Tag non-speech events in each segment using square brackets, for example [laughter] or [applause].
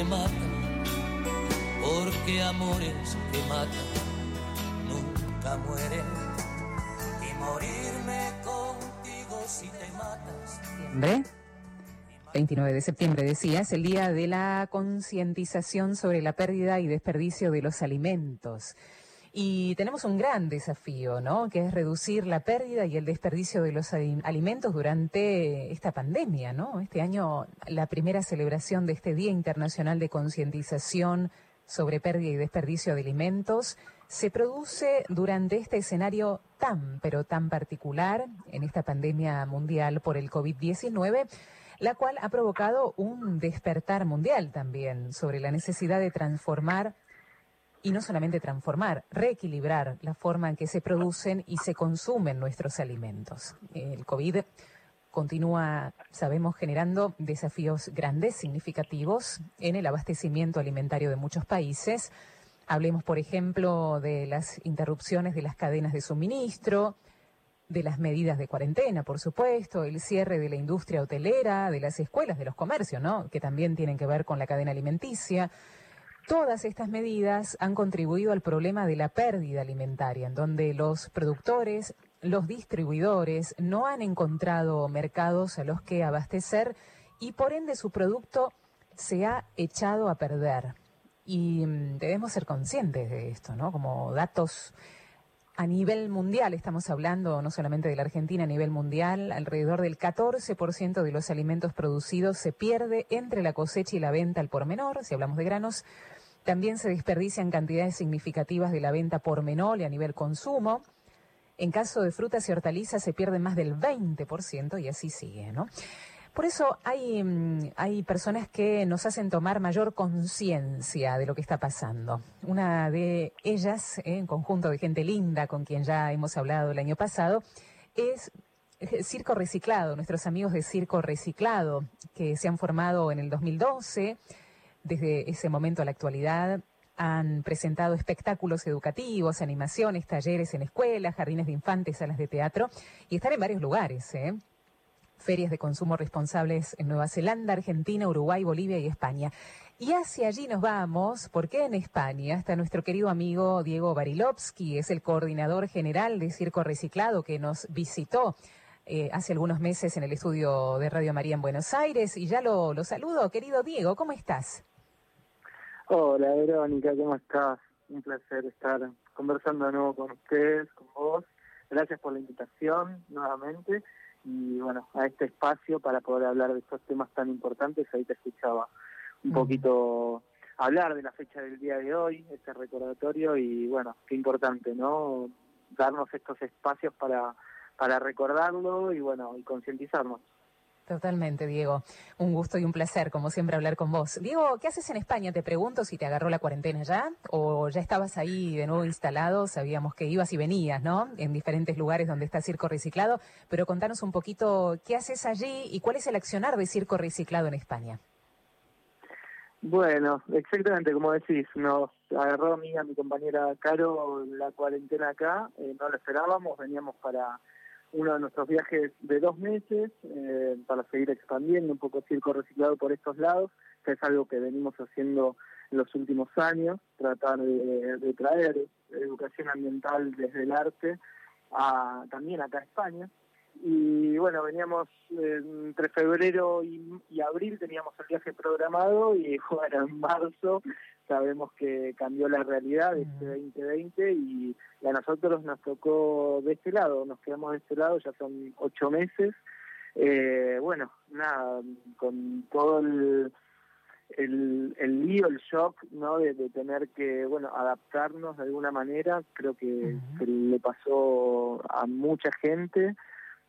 que matan, porque amores que matan nunca mueren. Y morirme contigo si te matas. ¿Septiembre? 29 de septiembre, decías, el día de la concientización sobre la pérdida y desperdicio de los alimentos. Y tenemos un gran desafío, ¿no? Que es reducir la pérdida y el desperdicio de los alimentos durante esta pandemia, ¿no? Este año, la primera celebración de este Día Internacional de Concientización sobre Pérdida y Desperdicio de Alimentos se produce durante este escenario tan, pero tan particular en esta pandemia mundial por el COVID-19 la cual ha provocado un despertar mundial también sobre la necesidad de transformar y no solamente transformar, reequilibrar la forma en que se producen y se consumen nuestros alimentos. El COVID continúa, sabemos, generando desafíos grandes, significativos en el abastecimiento alimentario de muchos países. Hablemos, por ejemplo, de las interrupciones de las cadenas de suministro, de las medidas de cuarentena, por supuesto, el cierre de la industria hotelera, de las escuelas, de los comercios, ¿no? Que también tienen que ver con la cadena alimenticia. Todas estas medidas han contribuido al problema de la pérdida alimentaria, en donde los productores, los distribuidores no han encontrado mercados a los que abastecer y por ende su producto se ha echado a perder. Y mm, debemos ser conscientes de esto, ¿no? Como datos a nivel mundial, estamos hablando no solamente de la Argentina, a nivel mundial, alrededor del 14% de los alimentos producidos se pierde entre la cosecha y la venta al por menor, si hablamos de granos, también se desperdician cantidades significativas de la venta por menor y a nivel consumo. En caso de frutas y hortalizas se pierde más del 20% y así sigue, ¿no? Por eso hay, mm, hay personas que nos hacen tomar mayor conciencia de lo que está pasando. Una de ellas, ¿eh? en conjunto de gente linda con quien ya hemos hablado el año pasado, es eh, Circo Reciclado, nuestros amigos de Circo Reciclado, que se han formado en el 2012 desde ese momento a la actualidad han presentado espectáculos educativos, animaciones, talleres en escuelas, jardines de infantes, salas de teatro y están en varios lugares. ¿eh? Ferias de consumo responsables en Nueva Zelanda, Argentina, Uruguay, Bolivia y España. Y hacia allí nos vamos, porque en España está nuestro querido amigo Diego Barilovsky, es el coordinador general de Circo Reciclado que nos visitó eh, hace algunos meses en el estudio de Radio María en Buenos Aires. Y ya lo, lo saludo, querido Diego, ¿cómo estás? Hola Verónica, ¿cómo estás? Un placer estar conversando de nuevo con ustedes, con vos. Gracias por la invitación nuevamente y bueno, a este espacio para poder hablar de estos temas tan importantes. Ahí te escuchaba un poquito hablar de la fecha del día de hoy, este recordatorio y bueno, qué importante, ¿no? Darnos estos espacios para, para recordarlo y bueno, y concientizarnos. Totalmente, Diego. Un gusto y un placer, como siempre, hablar con vos. Diego, ¿qué haces en España? Te pregunto si te agarró la cuarentena ya o ya estabas ahí de nuevo instalado. Sabíamos que ibas y venías, ¿no? En diferentes lugares donde está Circo Reciclado. Pero contanos un poquito qué haces allí y cuál es el accionar de Circo Reciclado en España. Bueno, exactamente como decís, nos agarró a mí a mi compañera Caro la cuarentena acá, eh, no lo esperábamos, veníamos para uno de nuestros viajes de dos meses eh, para seguir expandiendo un poco circo reciclado por estos lados, que es algo que venimos haciendo en los últimos años, tratar de, traer educación ambiental desde el arte también acá a España. Y bueno, veníamos entre febrero y, y abril, teníamos el viaje programado y [laughs] bueno, en marzo sabemos que cambió la realidad de este 2020 y a nosotros nos tocó de este lado, nos quedamos de este lado, ya son ocho meses. Eh, bueno, nada, con todo el, el, lío, el shock, ¿no? De, tener que, bueno, adaptarnos de alguna manera, creo que, le pasó a mucha gente.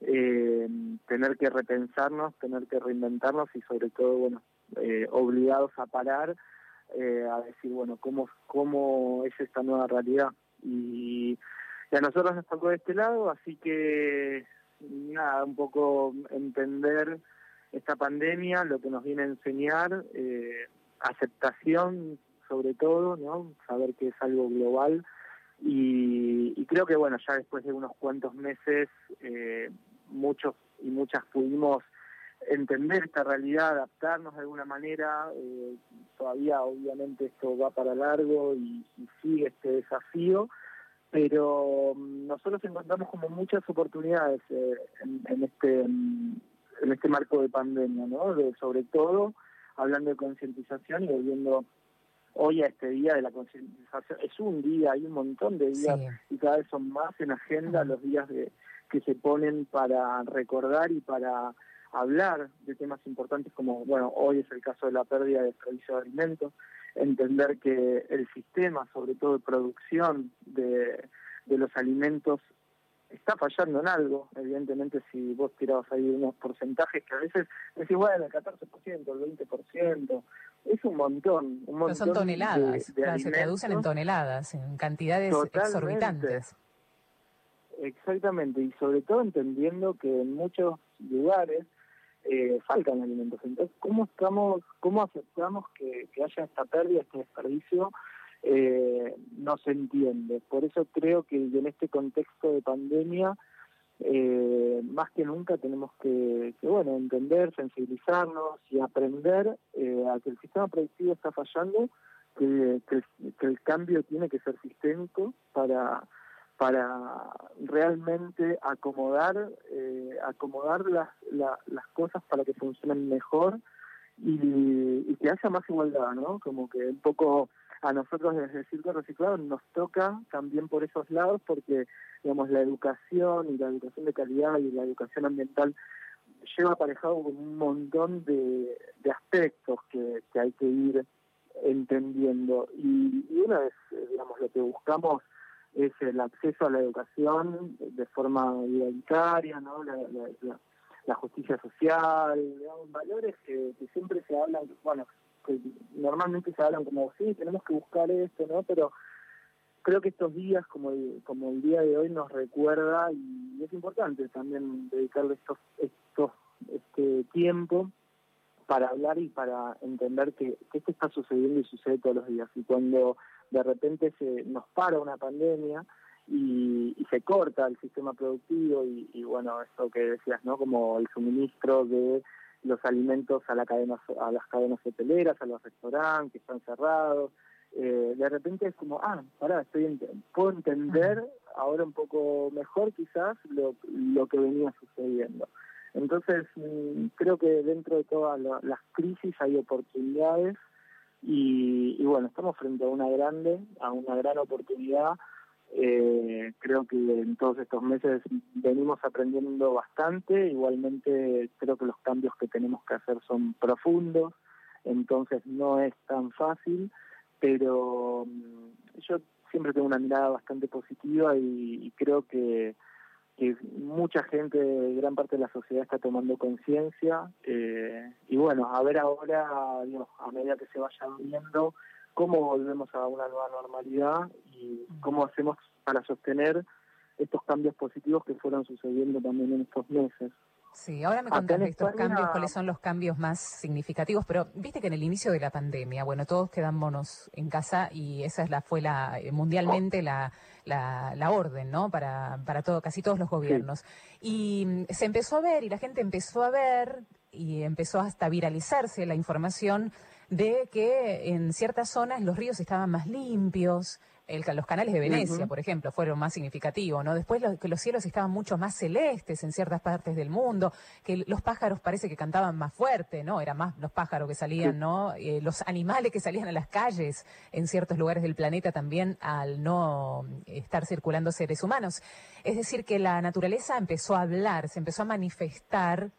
Eh, tener que repensarnos, tener que reinventarnos y sobre todo, bueno, eh, obligados a parar eh, a decir, bueno, cómo, cómo es esta nueva realidad. Y, a nosotros nos tocó de este lado, así que nada, un poco entender esta pandemia, lo que nos viene a enseñar, eh, aceptación sobre todo, ¿no? Saber que es algo global. Y, creo que, bueno, ya después de unos cuantos meses, eh, muchos y muchas pudimos entender esta realidad, adaptarnos de alguna manera. Eh, todavía obviamente esto va para largo y, sigue este desafío, pero mm, nosotros encontramos como muchas oportunidades eh, en, este en este marco de pandemia, ¿no? sobre todo hablando de concientización y volviendo hoy a este día de la concientización. Es un día, hay un montón de días y cada vez son más en agenda los días de, que se ponen para recordar y para hablar de temas importantes como, bueno, hoy es el caso de la pérdida de servicio de alimentos, entender que el sistema, sobre todo de producción de, de los alimentos, está fallando en algo. Evidentemente, si vos tirabas ahí unos porcentajes que a veces decís, bueno, el 14%, el 20%, es un montón. Un montón son toneladas, se traducen en toneladas, en cantidades exorbitantes. Exactamente, y sobre todo entendiendo que en muchos lugares eh, faltan alimentos. Entonces, ¿cómo estamos, cómo aceptamos que, que haya esta pérdida, este desperdicio? eh, no se entiende. Por eso creo que en este contexto de pandemia, eh, más que nunca tenemos que, bueno, entender, sensibilizarnos y aprender eh, a que el sistema productivo está fallando, que, el, cambio tiene que ser sistémico para para realmente acomodar eh, acomodar las, las cosas para que funcionen mejor y, y que haya más igualdad, ¿no? Como que un poco a nosotros desde el Circo Reciclado nos toca también por esos lados porque, digamos, la educación y la educación de calidad y la educación ambiental lleva aparejado un montón de, aspectos que, hay que ir entendiendo. Y, una vez, digamos, lo que buscamos es el acceso a la educación de forma igualitaria, ¿no? La, justicia social, valores que, que siempre se hablan, bueno, que normalmente se hablan como, sí, tenemos que buscar esto, ¿no? Pero creo que estos días, como el, día de hoy, nos recuerda y es importante también dedicarle estos, este tiempo para hablar y para entender que, esto está sucediendo y sucede todos los días. Y cuando de repente se nos para una pandemia y, y se corta el sistema productivo y, y bueno, esto que decías, ¿no? Como el suministro de los alimentos a, la cadena, a las cadenas hoteleras, a los restaurantes que están cerrados. Eh, de repente es como, ah, pará, estoy puedo entender ahora un poco mejor quizás lo, lo que venía sucediendo. Entonces, mm, creo que dentro de todas las crisis hay oportunidades y, bueno, estamos frente a una grande, a una gran oportunidad. Eh, creo que en todos estos meses venimos aprendiendo bastante, igualmente creo que los cambios que tenemos que hacer son profundos, entonces no es tan fácil, pero mm, yo siempre tengo una mirada bastante positiva y, creo que, que, mucha gente, gran parte de la sociedad está tomando conciencia eh, y bueno, a ver ahora, a medida que se vaya viendo, cómo volvemos a una nueva normalidad y cómo hacemos para sostener estos cambios positivos que fueron sucediendo también en estos meses. Sí, ahora me contás de estos cambios, cuáles son los cambios más significativos, pero viste que en el inicio de la pandemia, bueno, todos quedamos en casa y esa es la fue la eh, mundialmente la, la, orden, ¿no? Para, para todo, casi todos los gobiernos. Y mm, se empezó a ver y la gente empezó a ver y empezó hasta a viralizarse la información de que en ciertas zonas los ríos estaban más limpios, los canales de Venecia, por ejemplo, fueron más significativos, ¿no? Después que los cielos estaban mucho más celestes en ciertas partes del mundo, que los pájaros parece que cantaban más fuerte, ¿no? Eran más los pájaros que salían, ¿no? Eh, los animales que salían a las calles en ciertos lugares del planeta también al no estar circulando seres humanos. Es decir, que la naturaleza empezó a hablar, se empezó a manifestar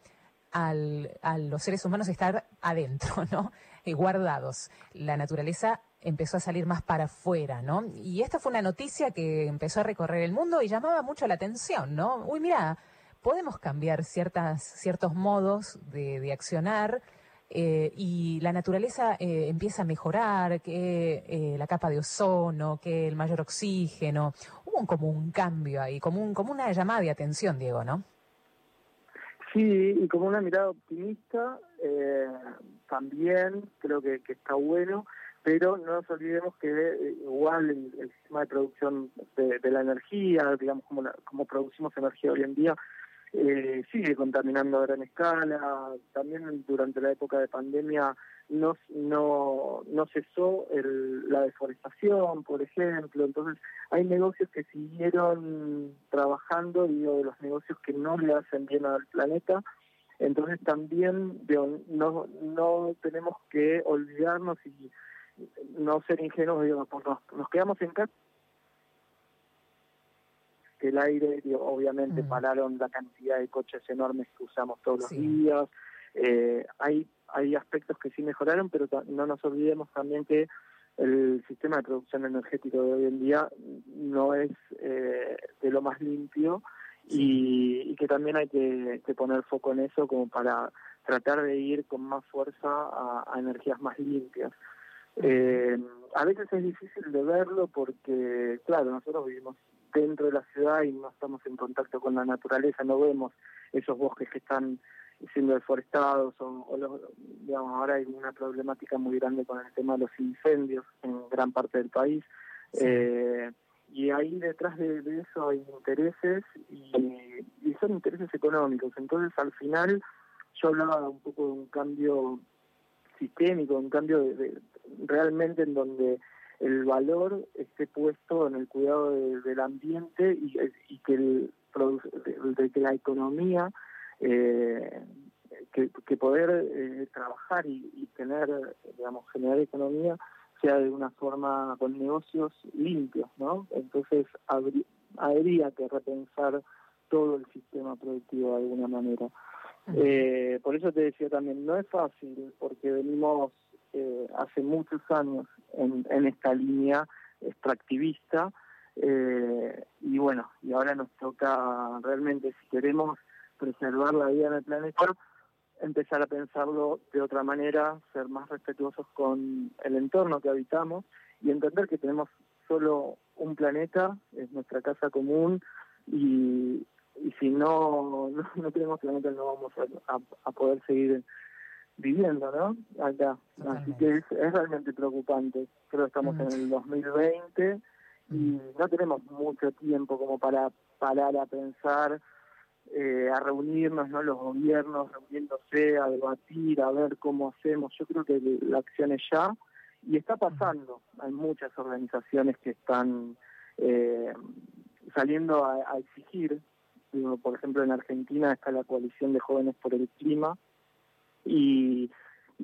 al, a los seres humanos estar adentro, [laughs] ¿no? Eh, guardados. La naturaleza empezó a salir más para afuera, ¿no? Y esta fue una noticia que empezó a recorrer el mundo y llamaba mucho la atención, ¿no? Uy, mira, podemos cambiar ciertas, ciertos modos de, accionar eh, y la naturaleza eh, empieza a mejorar, que la capa de ozono, que el mayor oxígeno. Hubo como un cambio ahí, como, un, como una llamada de atención, Diego, ¿no? Sí, y como una mirada optimista, eh, también creo que, está bueno, pero no nos olvidemos que eh, igual el, sistema de producción de, la energía, digamos como, como producimos energía hoy en día, eh, sigue contaminando a gran escala. También durante la época de pandemia no, no, no cesó la deforestación, por ejemplo. Entonces, hay negocios que siguieron trabajando, digo, de los negocios que no le hacen bien al planeta. Entonces, también no, no tenemos que olvidarnos y no ser ingenuos, digo, nos, nos quedamos en casa que el aire, obviamente mm. pararon la cantidad de coches enormes que usamos todos los días, eh, hay, hay aspectos que sí mejoraron, pero no nos olvidemos también que el sistema de producción energético de hoy en día no es eh, de lo más limpio y, que también hay que, poner foco en eso como para tratar de ir con más fuerza a, energías más limpias. Eh, a veces es difícil de verlo porque, claro, nosotros vivimos dentro de la ciudad y no estamos en contacto con la naturaleza, no vemos esos bosques que están siendo deforestados o, digamos ahora hay una problemática muy grande con el tema de los incendios en gran parte del país. Eh, y ahí detrás de, eso hay intereses y, son intereses económicos. Entonces al final yo hablaba un poco de un cambio sistémico un cambio de, realmente en donde el valor esté puesto en el cuidado del ambiente y, y que el de, que la economía eh, que, poder eh, trabajar y, tener, digamos, generar economía sea de una forma con negocios limpios, ¿no? Entonces habría, que repensar todo el sistema productivo de alguna manera. Eh, por eso te decía también, no es fácil, porque venimos eh, hace muchos años en, esta línea extractivista, eh, y bueno, y ahora nos toca realmente, si queremos preservar la vida en el planeta, empezar a pensarlo de otra manera, ser más respetuosos con el entorno que habitamos y entender que tenemos solo un planeta, es nuestra casa común y, si no, [laughs] no, tenemos planeta no vamos a, poder seguir viviendo, ¿no? Acá. Así que es, es, realmente preocupante. Creo que estamos en el 2020 y no tenemos mucho tiempo como para parar a pensar eh, a reunirnos, ¿no? Los gobiernos reuniéndose, a debatir, a ver cómo hacemos. Yo creo que la acción es ya y está pasando. Hay muchas organizaciones que están eh, saliendo a, exigir. por ejemplo, en Argentina está la coalición de jóvenes por el clima y,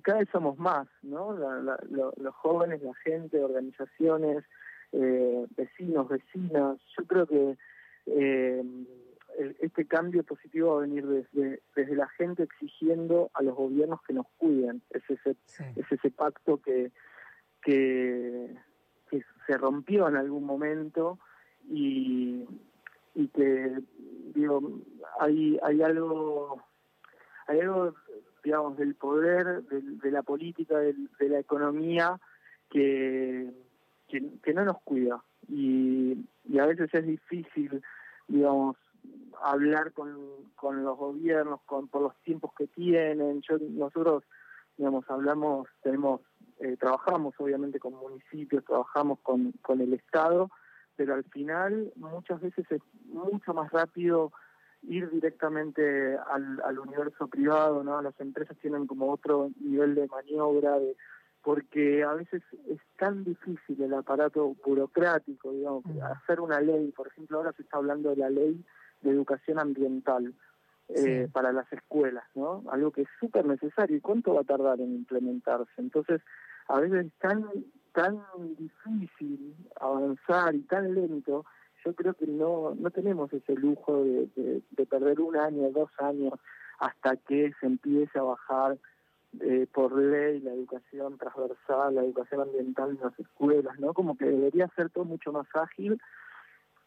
cada vez somos más, ¿no? los jóvenes, la gente, organizaciones, eh, vecinos, vecinas. Yo creo que eh, este cambio positivo va a venir desde, desde la gente exigiendo a los gobiernos que nos cuiden. Es ese, es ese pacto que, que, se rompió en algún momento y, y que, digo, hay, hay algo, hay algo, digamos, del poder, de, la política, de, la economía que, que, no nos cuida. Y, a veces es difícil, digamos, hablar con, con los gobiernos, con por los tiempos que tienen. Nosotros, digamos, hablamos, tenemos, eh, trabajamos obviamente con municipios, trabajamos con, con el Estado, pero al final muchas veces es mucho más rápido ir directamente al, al universo privado, ¿no? Las empresas tienen como otro nivel de maniobra, de, porque a veces es tan difícil el aparato burocrático, digamos, mm. hacer una ley, por ejemplo, ahora se está hablando de la ley de educación ambiental eh, para las escuelas, ¿no? Algo que es súper necesario. ¿Y cuánto va a tardar en implementarse? Entonces, a veces es tan, tan difícil avanzar y tan lento, yo creo que no, no tenemos ese lujo de, de, perder un año, dos años, hasta que se empiece a bajar eh, por ley la educación transversal, la educación ambiental en las escuelas, ¿no? Como que debería ser todo mucho más ágil,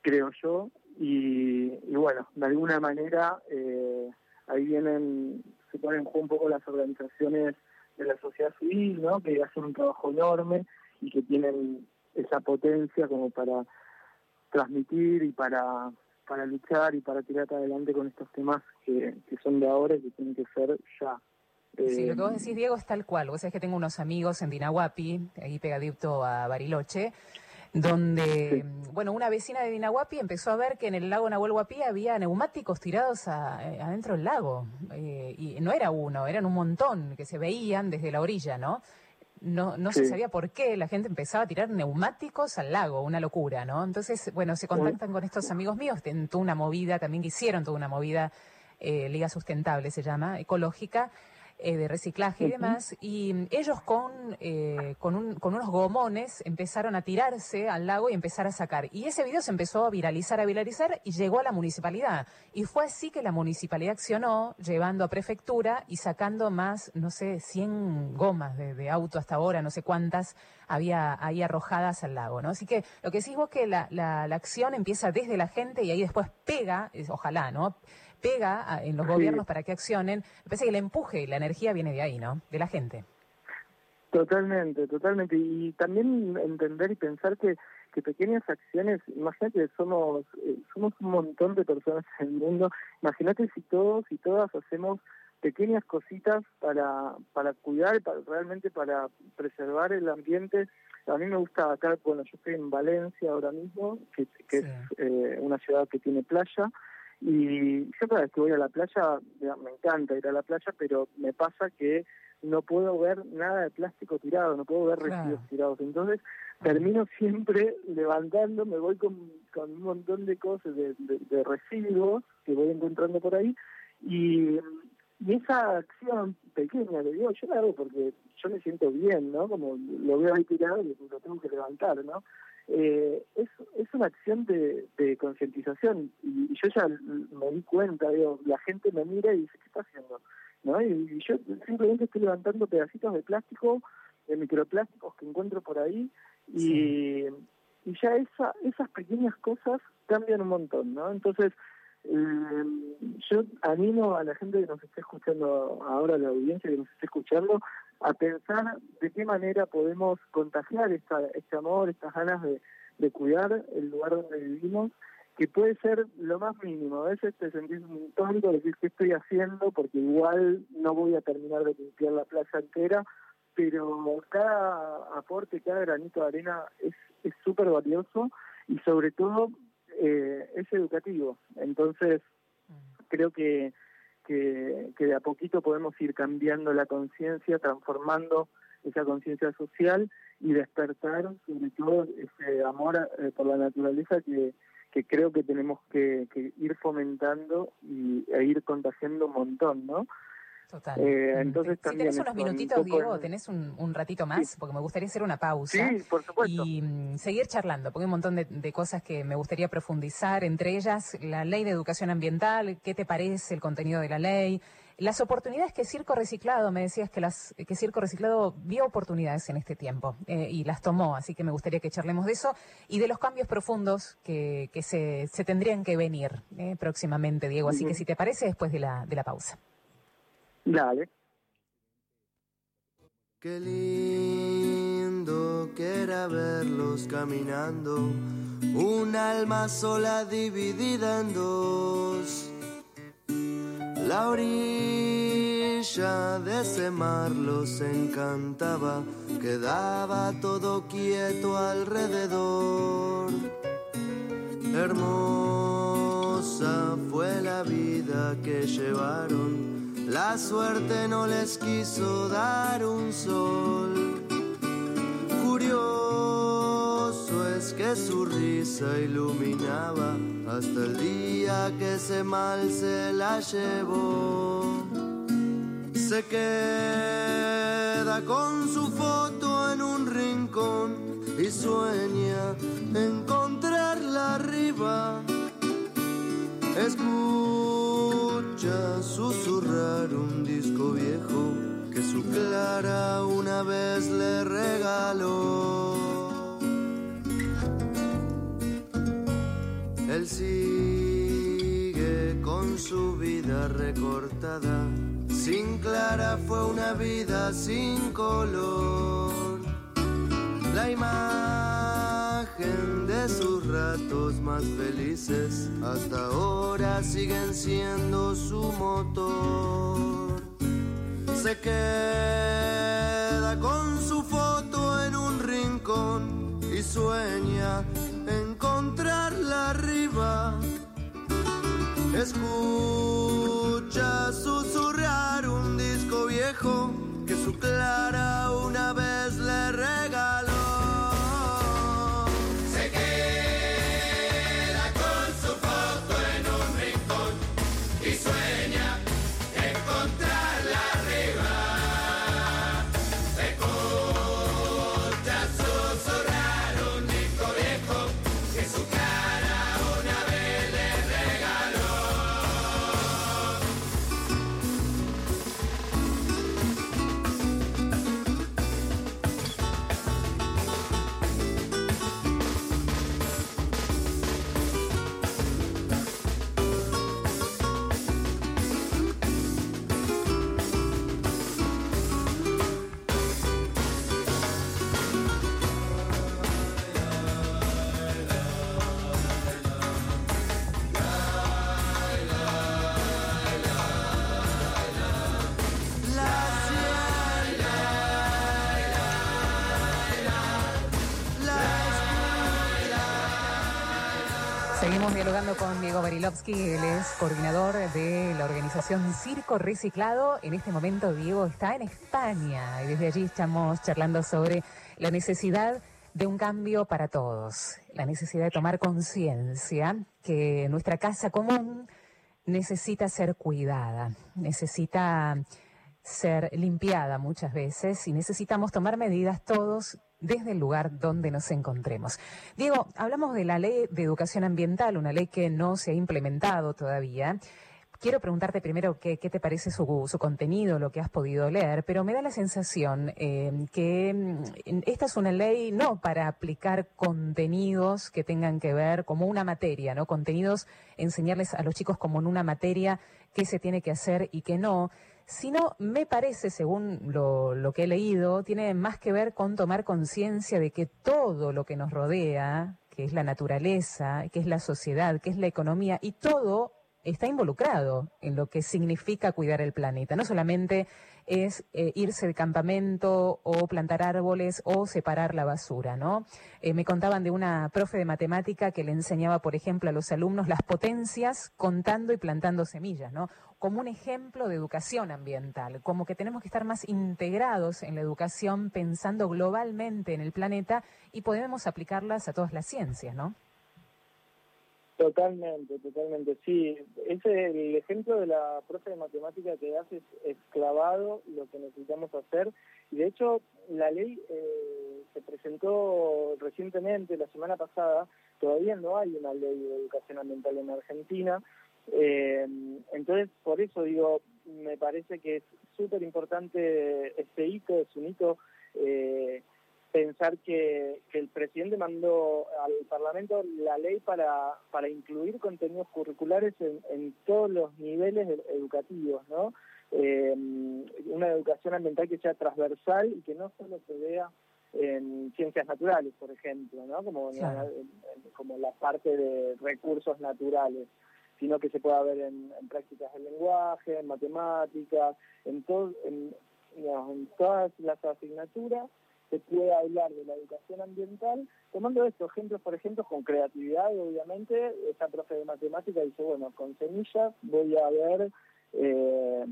creo yo, y, bueno, de alguna manera eh, ahí vienen, se ponen en juego un poco las organizaciones de la sociedad civil, ¿no? que hacen un trabajo enorme y que tienen esa potencia como para transmitir y para, para luchar y para tirar adelante con estos temas que, que son de ahora y que tienen que ser ya. Sí, lo que vos decís, Diego, es tal cual. Vos sabés que tengo unos amigos en Dinahuapi, ahí pegadito a Bariloche, donde, bueno, una vecina de Dinahuapi empezó a ver que en el lago Nahuel Huapi había neumáticos tirados eh, adentro del lago. Eh, y no era uno, eran un montón que se veían desde la orilla, ¿no? No, no se sabía por qué la gente empezaba a tirar neumáticos al lago, una locura, ¿no? Entonces, bueno, se contactan con estos amigos míos, en toda una movida, también que hicieron toda una movida, eh, Liga Sustentable se llama, ecológica, eh, de reciclaje y demás, y mm, ellos con, eh, con, un, con, unos gomones empezaron a tirarse al lago y empezar a sacar. Y ese video se empezó a viralizar, a viralizar y llegó a la municipalidad. Y fue así que la municipalidad accionó, llevando a prefectura y sacando más, no sé, 100 gomas de, auto hasta ahora, no sé cuántas había ahí arrojadas al lago, ¿no? Así que lo que decís vos que la, la, la acción empieza desde la gente y ahí después pega, ojalá, ¿no? Pega en los gobiernos para que accionen. Me parece que el empuje y la energía viene de ahí, ¿no? De la gente. Totalmente, totalmente. Y también entender y pensar que, que pequeñas acciones, imagínate, somos, eh, somos un montón de personas en el mundo, imagínate si todos y todas hacemos pequeñas cositas para, para cuidar, para, realmente para preservar el ambiente. A mí me gusta acá, bueno, yo estoy en Valencia ahora mismo, que, es eh, una ciudad que tiene playa, y yo cada vez que voy a la playa, me encanta ir a la playa, pero me pasa que no puedo ver nada de plástico tirado, no puedo ver residuos tirados. Entonces termino siempre levantando, me voy con, con un montón de cosas, de, de, residuos que voy encontrando por ahí. Y, y esa acción pequeña, le digo, yo la hago porque yo me siento bien, ¿no? Como lo veo ahí tirado y lo tengo que levantar, ¿no? Eh, es, es una acción de, de concientización y, yo ya me di cuenta, digo, la gente me mira y dice, ¿qué está haciendo? ¿No? Y, yo simplemente estoy levantando pedacitos de plástico, de microplásticos que encuentro por ahí y, y ya esa, esas pequeñas cosas cambian un montón, ¿no? Entonces, eh, yo animo a la gente que nos esté escuchando ahora, la audiencia que nos esté escuchando, a pensar de qué manera podemos contagiar esta, este amor, estas ganas de, de cuidar el lugar donde vivimos, que puede ser lo más mínimo. A veces te sentís un tonto, decir qué estoy haciendo, porque igual no voy a terminar de limpiar la plaza entera, pero cada aporte, cada granito de arena es súper valioso y sobre todo eh, es educativo. Entonces, mm. creo que, que, de a poquito podemos ir cambiando la conciencia, transformando esa conciencia social y despertar sobre todo ese amor eh, por la naturaleza que, que creo que tenemos que, que ir fomentando y, e ir contagiando un montón, ¿no? Total. Eh, entonces si tenés unos minutitos, Diego, tenés un, ratito más, porque me gustaría hacer una pausa. Sí, por supuesto. Y mm, seguir charlando, porque hay un montón de, cosas que me gustaría profundizar, entre ellas la ley de educación ambiental, qué te parece el contenido de la ley, las oportunidades que Circo Reciclado, me decías que, las, que Circo Reciclado vio oportunidades en este tiempo eh, y las tomó, así que me gustaría que charlemos de eso y de los cambios profundos que, que se, se tendrían que venir eh, próximamente, Diego. Así que si te parece, después de la, de la pausa. Dale. Qué lindo que era verlos caminando, un alma sola dividida en dos. La orilla de ese mar los encantaba, quedaba todo quieto alrededor. Hermosa fue la vida que llevaron la suerte no les quiso dar un sol. Curioso es que su risa iluminaba hasta el día que ese mal se la llevó. Se queda con su foto en un rincón y sueña encontrarla arriba. Escucha susurrar un disco viejo que su Clara una vez le regaló. Él sigue con su vida recortada. Sin Clara fue una vida sin color. La imagen de sus ratos más felices hasta ahora siguen siendo su motor. Se queda con su foto en un rincón y sueña encontrarla arriba. Escucha susurrar un disco viejo que su clara una vez le Seguimos dialogando con Diego Barilovsky, él es coordinador de la organización Circo Reciclado. En este momento Diego está en España y desde allí estamos charlando sobre la necesidad de un cambio para todos, la necesidad de tomar conciencia que nuestra casa común necesita ser cuidada, necesita ser limpiada muchas veces y necesitamos tomar medidas todos desde el lugar donde nos encontremos. Diego, hablamos de la ley de educación ambiental, una ley que no se ha implementado todavía. Quiero preguntarte primero qué, te parece su, contenido, lo que has podido leer, pero me da la sensación eh, que mm, esta es una ley no para aplicar contenidos que tengan que ver como una materia, ¿no? Contenidos, enseñarles a los chicos como en una materia qué se tiene que hacer y qué no, sino me parece, según lo, que he leído, tiene más que ver con tomar conciencia de que todo lo que nos rodea, que es la naturaleza, que es la sociedad, que es la economía, y todo está involucrado en lo que significa cuidar el planeta. No solamente es eh, irse de campamento o plantar árboles o separar la basura, ¿no? Eh, me contaban de una profe de matemática que le enseñaba, por ejemplo, a los alumnos las potencias contando y plantando semillas, ¿no? Como un ejemplo de educación ambiental, como que tenemos que estar más integrados en la educación pensando globalmente en el planeta y podemos aplicarlas a todas las ciencias, ¿no? Totalmente, totalmente, sí. Ese el ejemplo de la profe de matemática que hace es, clavado lo que necesitamos hacer. Y de hecho, la ley eh, se presentó recientemente, la semana pasada, todavía no hay una ley de educación ambiental en Argentina. Eh, entonces, por eso digo, me parece que es súper importante este hito, es un hito eh, pensar que, el presidente mandó al Parlamento la ley para, para incluir contenidos curriculares en, todos los niveles educativos, ¿no? Eh, una educación ambiental que sea transversal y que no solo se vea en ciencias naturales, por ejemplo, ¿no? Como, la, como la parte de recursos naturales, sino que se pueda ver en, prácticas del lenguaje, en matemáticas, en, todo, en todas las asignaturas se puede hablar de la educación ambiental, tomando estos ejemplos, por ejemplo, con creatividad, obviamente, esa profe de matemática dice, bueno, con semillas voy a ver eh,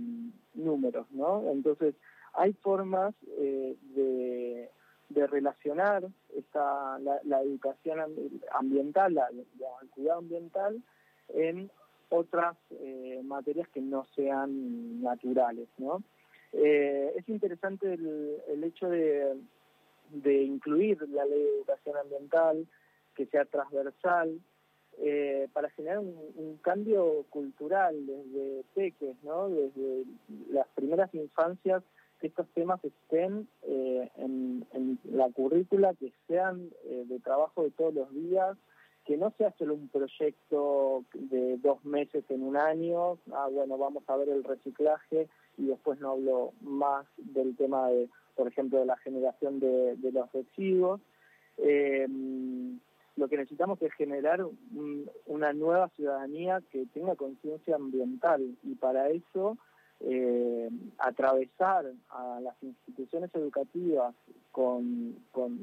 números, ¿no? Entonces, hay formas eh, de, relacionar esta, la, educación ambiental, el cuidado ambiental, en otras eh, materias que no sean naturales, ¿no? es interesante el hecho de, de incluir la ley de educación ambiental, que sea transversal, eh, para generar un, cambio cultural desde peques, ¿no? desde las primeras infancias, que estos temas estén eh, en, la currícula, que sean eh, de trabajo de todos los días, que no sea solo un proyecto de dos meses en un año, ah, bueno, vamos a ver el reciclaje y después no hablo más del tema de por ejemplo, de la generación de, los residuos. Eh, lo que necesitamos es generar una nueva ciudadanía que tenga conciencia ambiental y para eso eh, atravesar a las instituciones educativas con,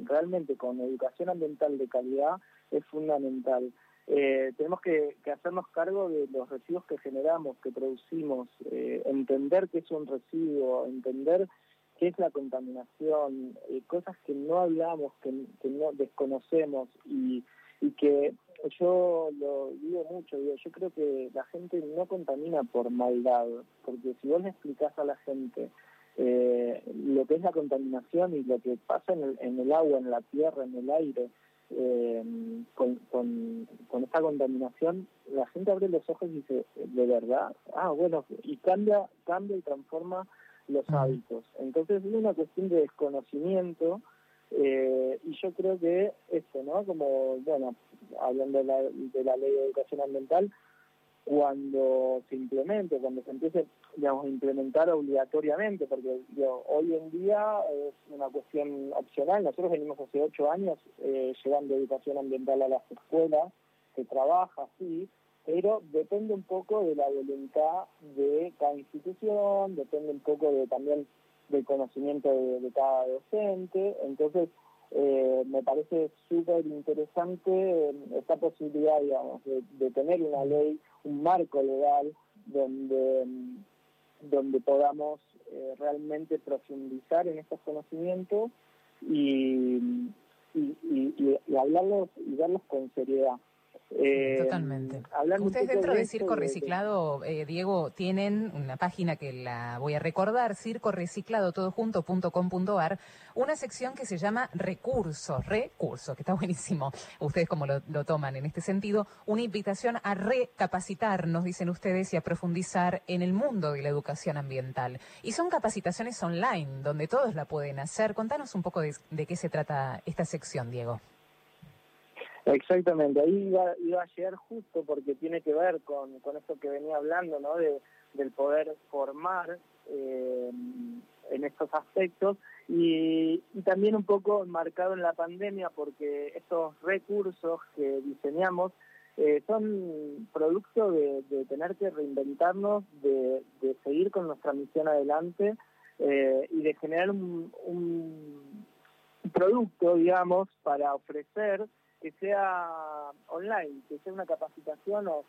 realmente con educación ambiental de calidad es fundamental. Eh, tenemos que, hacernos cargo de los residuos que generamos, que producimos, entender qué es un residuo, entender qué es la contaminación, eh, cosas que no hablamos, que, no desconocemos y, que yo lo digo mucho, digo, yo creo que la gente no contamina por maldad, porque si vos le explicás a la gente lo que es la contaminación y lo que pasa en el, en el agua, en la tierra, en el aire, eh, con, con, esta contaminación, la gente abre los ojos y dice, ¿de verdad? Ah, bueno, y cambia, cambia y transforma los hábitos. Entonces es una cuestión de desconocimiento eh, y yo creo que esto, ¿no? Como, bueno, hablando de la, de la ley de educación ambiental, cuando se implemente, cuando se empiece digamos, a implementar obligatoriamente, porque hoy en día es una cuestión opcional. Nosotros venimos hace ocho años eh, llevando educación ambiental a las escuelas, se trabaja así, pero depende un poco de la voluntad de cada institución, depende un poco de también del conocimiento de cada docente. Entonces, eh, me parece súper interesante eh, esta posibilidad, digamos, de, tener una ley, un marco legal donde, donde podamos eh, realmente profundizar en estos conocimientos y, y, y hablarlos y darlos con seriedad. Eh, Totalmente. Ustedes dentro de, Circo Reciclado, eh, Diego, tienen una página que la voy a recordar, circorecicladotodojunto.com.ar, una sección que se llama recursos, recursos, que está buenísimo. Ustedes como lo, toman en este sentido, una invitación a recapacitarnos, dicen ustedes, y a profundizar en el mundo de la educación ambiental. Y son capacitaciones online, donde todos la pueden hacer. Contanos un poco de qué se trata esta sección, Diego. Exactamente, ahí iba, a llegar justo porque tiene que ver con, con esto que venía hablando, ¿no? De, del poder formar eh, en estos aspectos y, también un poco marcado en la pandemia porque estos recursos que diseñamos eh, son producto de, tener que reinventarnos, de, seguir con nuestra misión adelante eh, y de generar un producto, digamos, para ofrecer que sea online, que sea una capacitación o,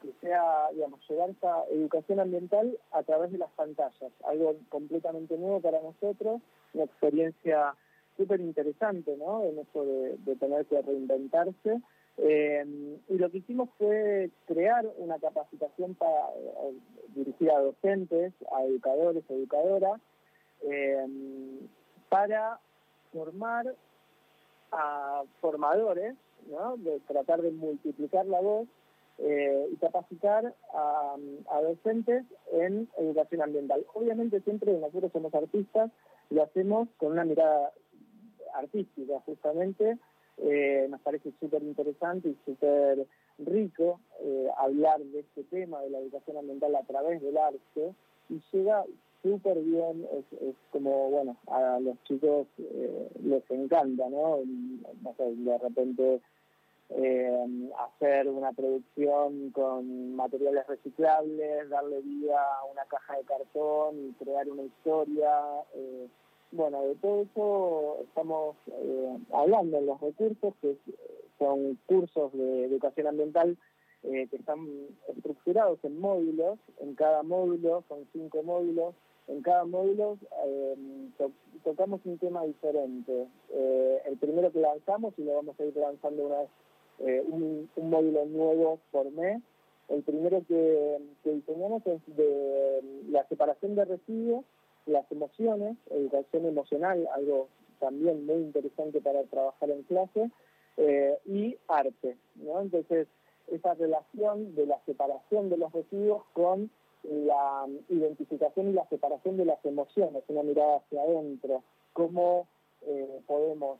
que sea, digamos, llegar esta educación ambiental a través de las pantallas, algo completamente nuevo para nosotros, una experiencia súper interesante, ¿no? En eso de, tener que reinventarse. Eh, y lo que hicimos fue crear una capacitación para, eh, dirigida a docentes, a educadores, educadoras, eh, para formar a formadores, de tratar de multiplicar la voz eh, y capacitar a, docentes en educación ambiental. Obviamente siempre nosotros somos artistas, lo hacemos con una mirada artística justamente, eh, nos parece súper interesante y súper rico eh, hablar de este tema de la educación ambiental a través del arte y llega súper bien, es, como, bueno, a los chicos eh, les encanta, ¿no? No sé, de repente eh, hacer una producción con materiales reciclables, darle vida a una caja de cartón crear una historia. Eh, bueno, de todo eso estamos hablando en los recursos, que son cursos de educación ambiental que están estructurados en módulos. En cada módulo son cinco módulos en cada módulo eh, tocamos un tema diferente. Eh, el primero que lanzamos, y lo vamos a ir lanzando una vez, eh, un, módulo nuevo por mes. El primero que, diseñamos es de la separación de residuos, las emociones, educación emocional, algo también muy interesante para trabajar en clase, y arte. ¿no? Entonces, esa relación de la separación de los residuos con la identificación y la separación de las emociones, una mirada hacia adentro, cómo eh, podemos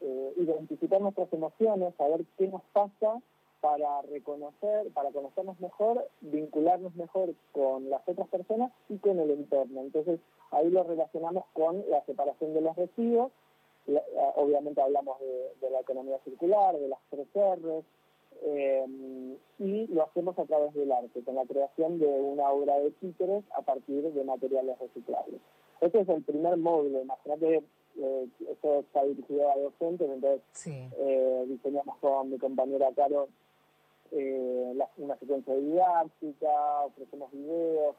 eh, identificar nuestras emociones, saber qué nos pasa para reconocer, para conocernos mejor, vincularnos mejor con las otras personas y con el entorno. Entonces ahí lo relacionamos con la separación de los residuos, obviamente hablamos de, la economía circular, de las tres R's, eh, y lo hacemos a través del arte, con la creación de una obra de títeres a partir de materiales reciclables. Este es el primer módulo, imagínate, eh, esto está dirigido a docentes, entonces eh, diseñamos con mi compañera Caro eh, una secuencia didáctica, ofrecemos videos,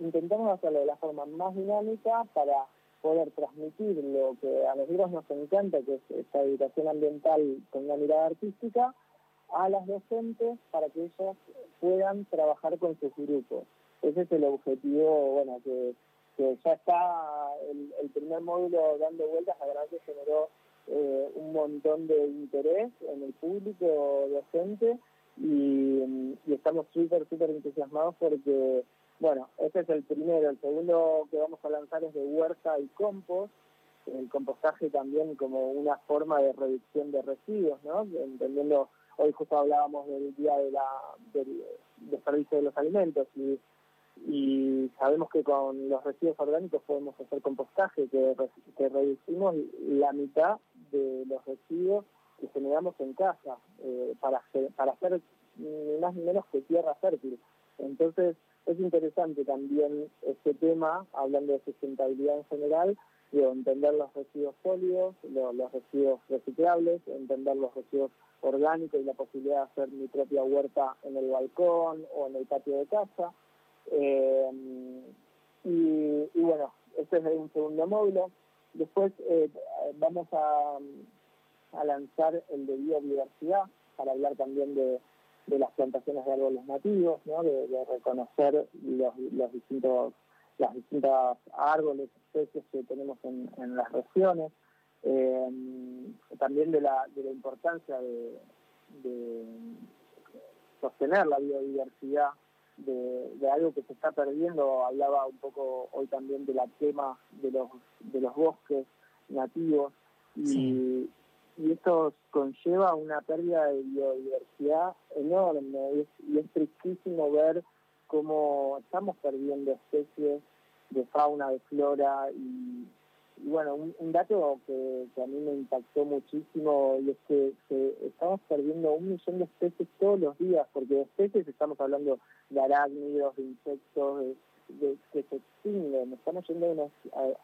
intentamos hacerlo de la forma más dinámica para poder transmitir lo que a nosotros nos encanta, que es esta educación ambiental con una mirada artística, a las docentes para que ellas puedan trabajar con sus grupos. Ese es el objetivo, bueno, que, ya está el, primer módulo dando vueltas, la verdad que generó eh, un montón de interés en el público docente y, y estamos súper, súper entusiasmados porque bueno, este es el primero. El segundo que vamos a lanzar es de huerta y compost. El compostaje también como una forma de reducción de residuos, ¿no? Entendiendo, hoy justo hablábamos del día de la, del desperdicio de los alimentos y, sabemos que con los residuos orgánicos podemos hacer compostaje, que, reducimos la mitad de los residuos que generamos en casa eh, para, para hacer más ni menos que tierra fértil. Entonces, es interesante también este tema, hablando de sustentabilidad en general, de entender los residuos sólidos, los, residuos reciclables, entender los residuos orgánicos y la posibilidad de hacer mi propia huerta en el balcón o en el patio de casa. Eh, y, bueno, este es un segundo módulo. Después eh, vamos a, lanzar el de biodiversidad para hablar también de las plantaciones de árboles nativos, ¿no? de, reconocer los distintos las distintas árboles, especies que tenemos en, las regiones, eh, también de la, de la importancia de, sostener la biodiversidad de, algo que se está perdiendo, hablaba un poco hoy también de la tema de los, de los bosques nativos y, y esto conlleva una pérdida de biodiversidad enorme. Y es, tristísimo ver cómo estamos perdiendo especies de fauna, de flora y, bueno, un, dato que, a mí me impactó muchísimo y es que, estamos perdiendo un millón de especies todos los días, porque de especies estamos hablando de arácnidos, de insectos, de, que se extinguen, estamos yendo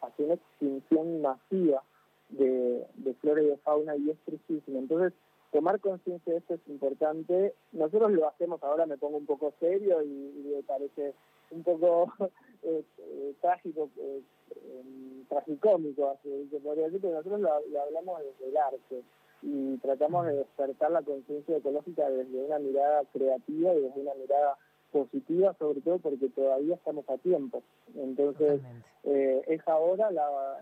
hacia una extinción masiva de, flora y de fauna y es tristísimo. Entonces, tomar conciencia de esto es importante. Nosotros lo hacemos ahora, me pongo un poco serio y, me parece un poco [laughs] eh, eh, trágico, eh, em, tragicómico, así se podría decir, pero nosotros lo, hablamos desde el arte y tratamos de despertar la conciencia ecológica desde una mirada creativa y desde una mirada positiva, sobre todo porque todavía estamos a tiempo. Entonces, es ahora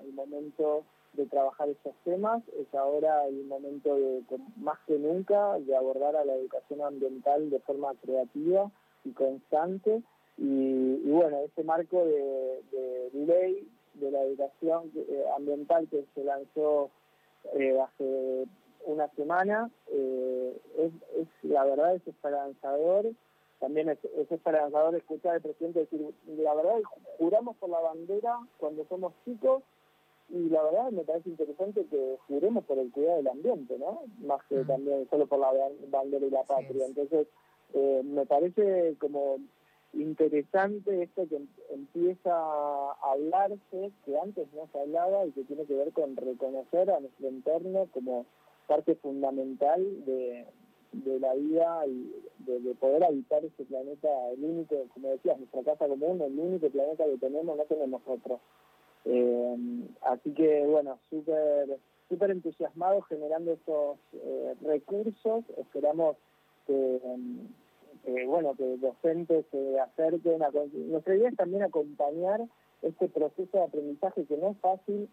el momento de trabajar esos temas. Es ahora el momento de, más que nunca, de abordar a la educación ambiental de forma creativa y constante. Y, bueno, ese marco de, ley de la educación eh, ambiental que se lanzó eh, hace una semana, eh, es, la verdad es esperanzador. También es, es esperanzador escuchar al presidente decir, la verdad, juramos por la bandera cuando somos chicos y la verdad me parece interesante que juremos por el cuidado del ambiente, ¿no? Más que también solo por la bandera y la patria. Entonces, eh, me parece como interesante esto que empieza a hablarse, que antes no se hablaba y que tiene que ver con reconocer a nuestro entorno como parte fundamental de, de la vida y de, poder habitar este planeta, el único, como decías, nuestra casa común, el único planeta que tenemos, no tenemos otro. Eh, así que bueno, súper super entusiasmados generando estos eh, recursos. Esperamos que, bueno que docentes se acerquen. A, nuestra idea es también acompañar este proceso de aprendizaje que no es fácil.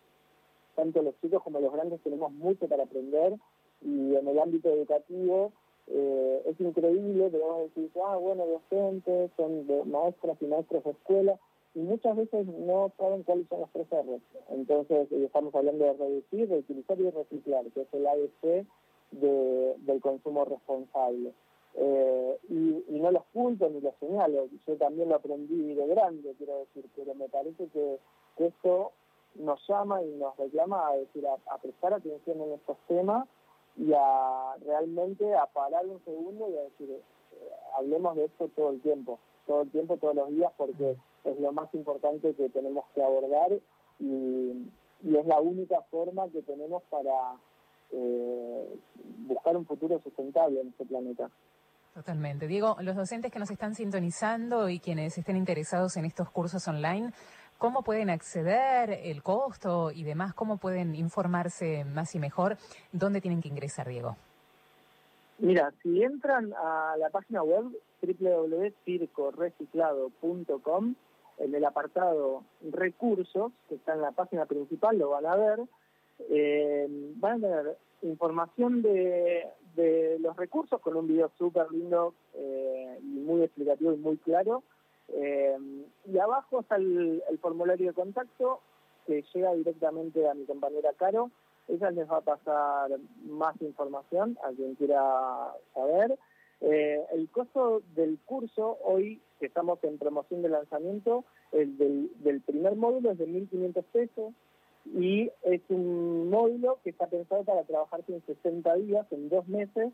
Tanto los chicos como los grandes tenemos mucho para aprender y en el ámbito educativo eh, es increíble, pero decir, ah, bueno, docentes, son maestras y maestros de escuela, y muchas veces no saben cuáles son los tres R's. Entonces, eh, estamos hablando de reducir, de utilizar y reciclar, que es el ABC de, del consumo responsable. Eh, y, no los puntos ni los señalo, yo también lo aprendí de grande, quiero decir, pero me parece que, esto nos llama y nos reclama a decir a, prestar atención en estos temas y a realmente a parar un segundo y a decir, eh, hablemos de esto todo el tiempo, todo el tiempo, todos los días, porque es lo más importante que tenemos que abordar y, es la única forma que tenemos para eh, buscar un futuro sustentable en este planeta. Totalmente. Diego, los docentes que nos están sintonizando y quienes estén interesados en estos cursos online, ¿cómo pueden acceder, el costo y demás? ¿Cómo pueden informarse más y mejor? ¿Dónde tienen que ingresar, Diego? Mira, si entran a la página web www.circoreciclado.com, en el apartado recursos, que está en la página principal, lo van a ver, eh, van a tener información de, los recursos con un video súper lindo eh, y muy explicativo y muy claro. Eh, y abajo está el, formulario de contacto que llega directamente a mi compañera Caro. Ella les va a pasar más información a quien quiera saber. el costo del curso, hoy que estamos en promoción de lanzamiento, el del, primer módulo es de 1.500 pesos, y es un módulo que está pensado para trabajarse en 60 días, en dos meses,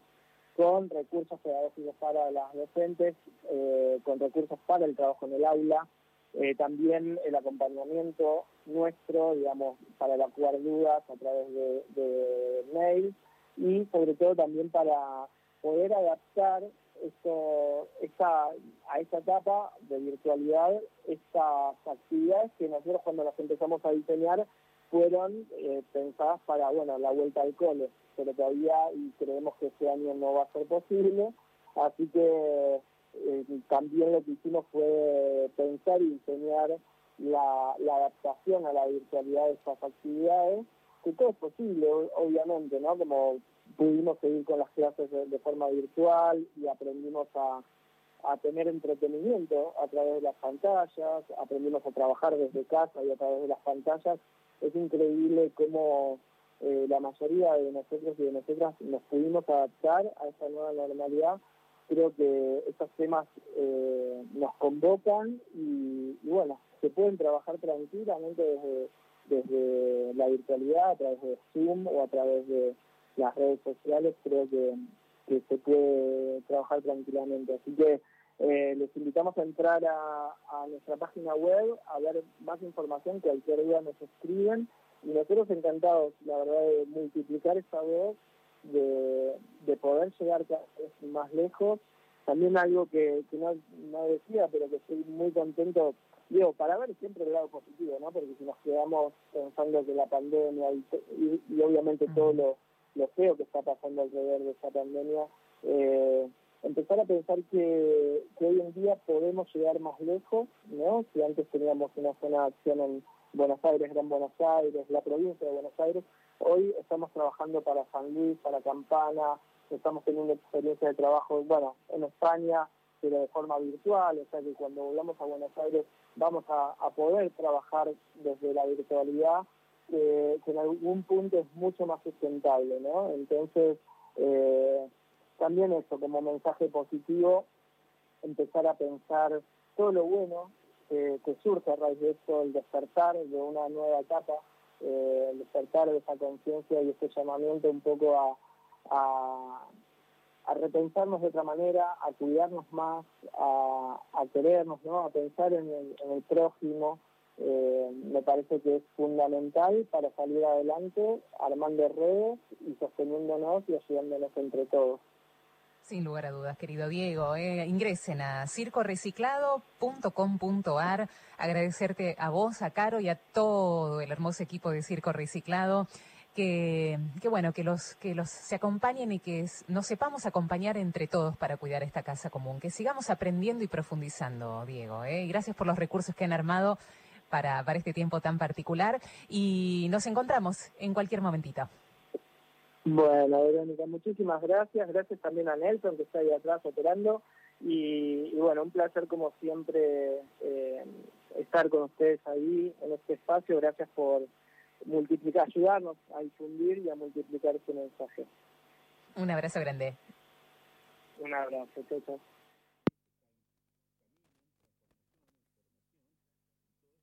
con recursos pedagógicos para las docentes, eh, con recursos para el trabajo en el aula, eh, también el acompañamiento nuestro, digamos, para evacuar dudas a través de, mail y sobre todo también para poder adaptar esto, esta, a esta etapa de virtualidad estas actividades que nosotros cuando las empezamos a diseñar fueron eh, pensadas para bueno la vuelta al cole, pero todavía y creemos que este año no va a ser posible, así que eh, también lo que hicimos fue pensar y diseñar la, adaptación a la virtualidad de estas actividades, que todo es posible, obviamente, ¿no? Como pudimos seguir con las clases de, forma virtual y aprendimos a, a tener entretenimiento a través de las pantallas, aprendimos a trabajar desde casa y a través de las pantallas, es increíble cómo eh, la mayoría de nosotros y de nosotras nos pudimos adaptar a esta nueva normalidad. Creo que estos temas eh, nos convocan y, bueno, se pueden trabajar tranquilamente desde, desde la virtualidad, a través de Zoom o a través de las redes sociales. Creo que, que se puede trabajar tranquilamente. Así que eh, les invitamos a entrar a, nuestra página web, a ver más información, cualquier día nos escriben y nosotros encantados, la verdad, de multiplicar esa voz, de, poder llegar más lejos. También algo que, no, decía, pero que estoy muy contento, digo, para ver siempre el lado positivo, ¿no? Porque si nos quedamos pensando que la pandemia y, obviamente todo lo, lo feo que está pasando alrededor de esta pandemia, eh, empezar a pensar que, hoy en día podemos llegar más lejos, ¿no? Si antes teníamos una zona de acción en Buenos Aires, Gran Buenos Aires, la provincia de Buenos Aires, hoy estamos trabajando para San Luis, para Campana, estamos teniendo experiencia de trabajo, bueno, en España, pero de forma virtual, o sea que cuando volvamos a Buenos Aires vamos a, poder trabajar desde la virtualidad, que en algún punto es mucho más sustentable, ¿no? Entonces, eh, también eso, como mensaje positivo, empezar a pensar todo lo bueno que, surge a raíz de esto, el despertar de una nueva etapa, eh, el despertar de esa conciencia y ese llamamiento un poco a, repensarnos de otra manera, a cuidarnos más, a, querernos, ¿no? a pensar en el, prójimo. Eh, me parece que es fundamental para salir adelante, armando redes y sosteniéndonos y ayudándonos entre todos. Sin lugar a dudas, querido Diego. Eh, ingresen a circoreciclado.com.ar. Agradecerte a vos, a Caro y a todo el hermoso equipo de Circo Reciclado. Que, que bueno, que los, que los se acompañen y que nos sepamos acompañar entre todos para cuidar esta casa común. Que sigamos aprendiendo y profundizando, Diego. Eh. Gracias por los recursos que han armado para, para este tiempo tan particular. Y nos encontramos en cualquier momentito. Bueno, Verónica, muchísimas gracias. Gracias también a Nelson, que está ahí atrás operando. Y, bueno, un placer como siempre eh, estar con ustedes ahí en este espacio. Gracias por multiplicar, ayudarnos a difundir y a multiplicar este mensaje. Un abrazo grande. Un abrazo, chao.